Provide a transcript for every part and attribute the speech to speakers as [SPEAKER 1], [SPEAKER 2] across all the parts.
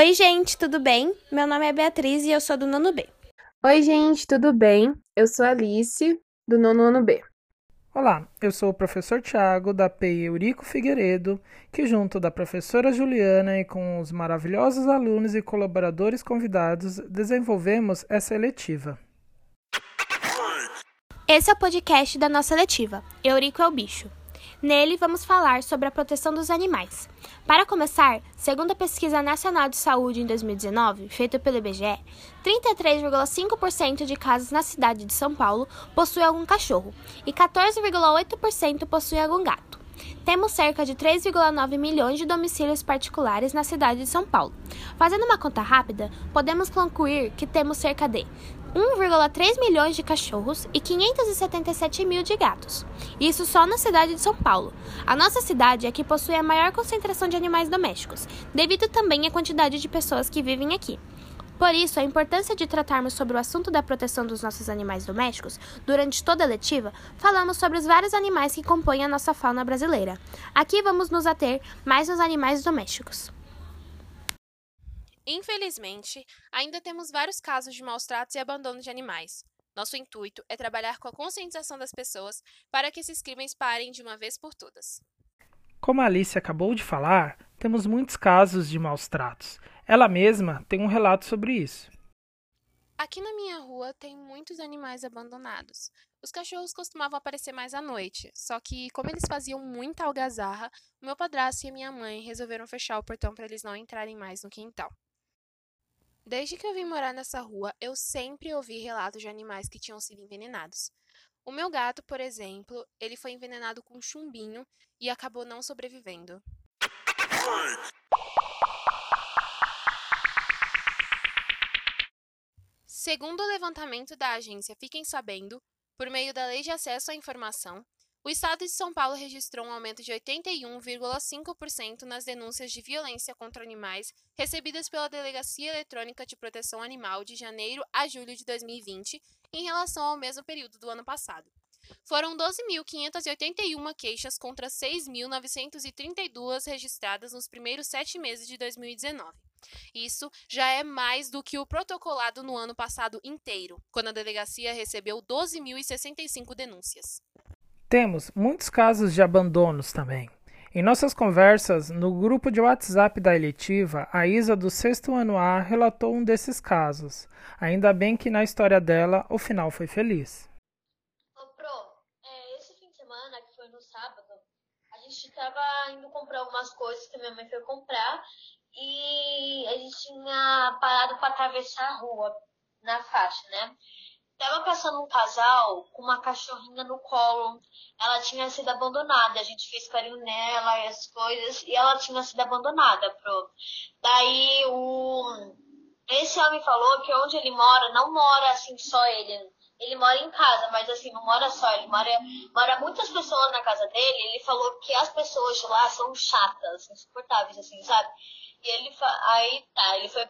[SPEAKER 1] Oi, gente, tudo bem? Meu nome é Beatriz e eu sou do nono B.
[SPEAKER 2] Oi, gente, tudo bem? Eu sou Alice, do nono ano B.
[SPEAKER 3] Olá, eu sou o professor Tiago, da PI Eurico Figueiredo, que junto da professora Juliana e com os maravilhosos alunos e colaboradores convidados, desenvolvemos essa eletiva.
[SPEAKER 1] Esse é o podcast da nossa letiva, Eurico é o Bicho. Nele, vamos falar sobre a proteção dos animais. Para começar, segundo a Pesquisa Nacional de Saúde em 2019, feita pelo IBGE, 33,5% de casas na cidade de São Paulo possuem algum cachorro e 14,8% possuem algum gato. Temos cerca de 3,9 milhões de domicílios particulares na cidade de São Paulo. Fazendo uma conta rápida, podemos concluir que temos cerca de 1,3 milhões de cachorros e 577 mil de gatos. Isso só na cidade de São Paulo. A nossa cidade é que possui a maior concentração de animais domésticos, devido também à quantidade de pessoas que vivem aqui. Por isso, a importância de tratarmos sobre o assunto da proteção dos nossos animais domésticos, durante toda a letiva, falamos sobre os vários animais que compõem a nossa fauna brasileira. Aqui vamos nos ater mais nos animais domésticos.
[SPEAKER 4] Infelizmente, ainda temos vários casos de maus tratos e abandono de animais. Nosso intuito é trabalhar com a conscientização das pessoas para que esses crimes parem de uma vez por todas.
[SPEAKER 3] Como a Alice acabou de falar, temos muitos casos de maus tratos. Ela mesma tem um relato sobre isso.
[SPEAKER 4] Aqui na minha rua tem muitos animais abandonados. Os cachorros costumavam aparecer mais à noite, só que, como eles faziam muita algazarra, o meu padrasto e a minha mãe resolveram fechar o portão para eles não entrarem mais no quintal. Desde que eu vim morar nessa rua, eu sempre ouvi relatos de animais que tinham sido envenenados. O meu gato, por exemplo, ele foi envenenado com chumbinho e acabou não sobrevivendo. Segundo o levantamento da agência Fiquem Sabendo, por meio da Lei de Acesso à Informação, o Estado de São Paulo registrou um aumento de 81,5% nas denúncias de violência contra animais recebidas pela Delegacia Eletrônica de Proteção Animal de janeiro a julho de 2020, em relação ao mesmo período do ano passado. Foram 12.581 queixas contra 6.932 registradas nos primeiros sete meses de 2019. Isso já é mais do que o protocolado no ano passado inteiro, quando a delegacia recebeu 12.065 denúncias.
[SPEAKER 3] Temos muitos casos de abandonos também. Em nossas conversas no grupo de WhatsApp da eletiva, a Isa do sexto ano A relatou um desses casos. Ainda bem que na história dela o final foi feliz.
[SPEAKER 5] Ô, Pro, é, esse fim de semana, que foi no sábado, a gente estava indo comprar algumas coisas que minha mãe foi comprar e a gente tinha parado para atravessar a rua na faixa, né? Tava passando um casal com uma cachorrinha no colo. Ela tinha sido abandonada. A gente fez carinho nela e as coisas. E ela tinha sido abandonada, pro. Daí o. Esse homem falou que onde ele mora, não mora assim só ele. Ele mora em casa, mas assim, não mora só. Ele mora, mora muitas pessoas na casa dele. Ele falou que as pessoas de lá são chatas, insuportáveis, assim, sabe? E ele aí tá, ele foi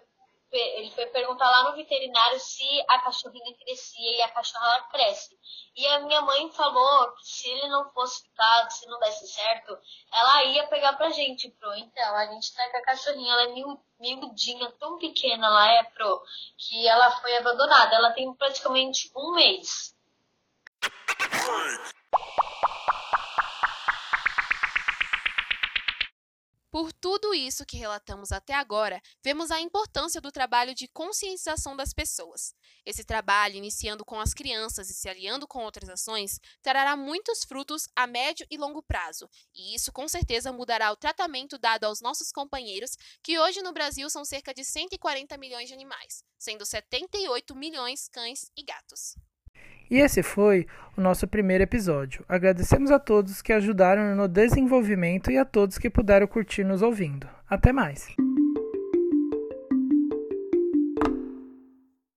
[SPEAKER 5] ele foi perguntar lá no veterinário se a cachorrinha crescia e a cachorra ela cresce. E a minha mãe falou que se ele não fosse ficar, se não desse certo, ela ia pegar pra gente, pro. Então, a gente tá com a cachorrinha, ela é miudinha, tão pequena ela é, pro, que ela foi abandonada. Ela tem praticamente um mês.
[SPEAKER 4] Por tudo isso que relatamos até agora, vemos a importância do trabalho de conscientização das pessoas. Esse trabalho, iniciando com as crianças e se aliando com outras ações, trará muitos frutos a médio e longo prazo, e isso com certeza mudará o tratamento dado aos nossos companheiros, que hoje no Brasil são cerca de 140 milhões de animais, sendo 78 milhões cães e gatos.
[SPEAKER 3] E esse foi o nosso primeiro episódio. Agradecemos a todos que ajudaram no desenvolvimento e a todos que puderam curtir nos ouvindo. Até mais!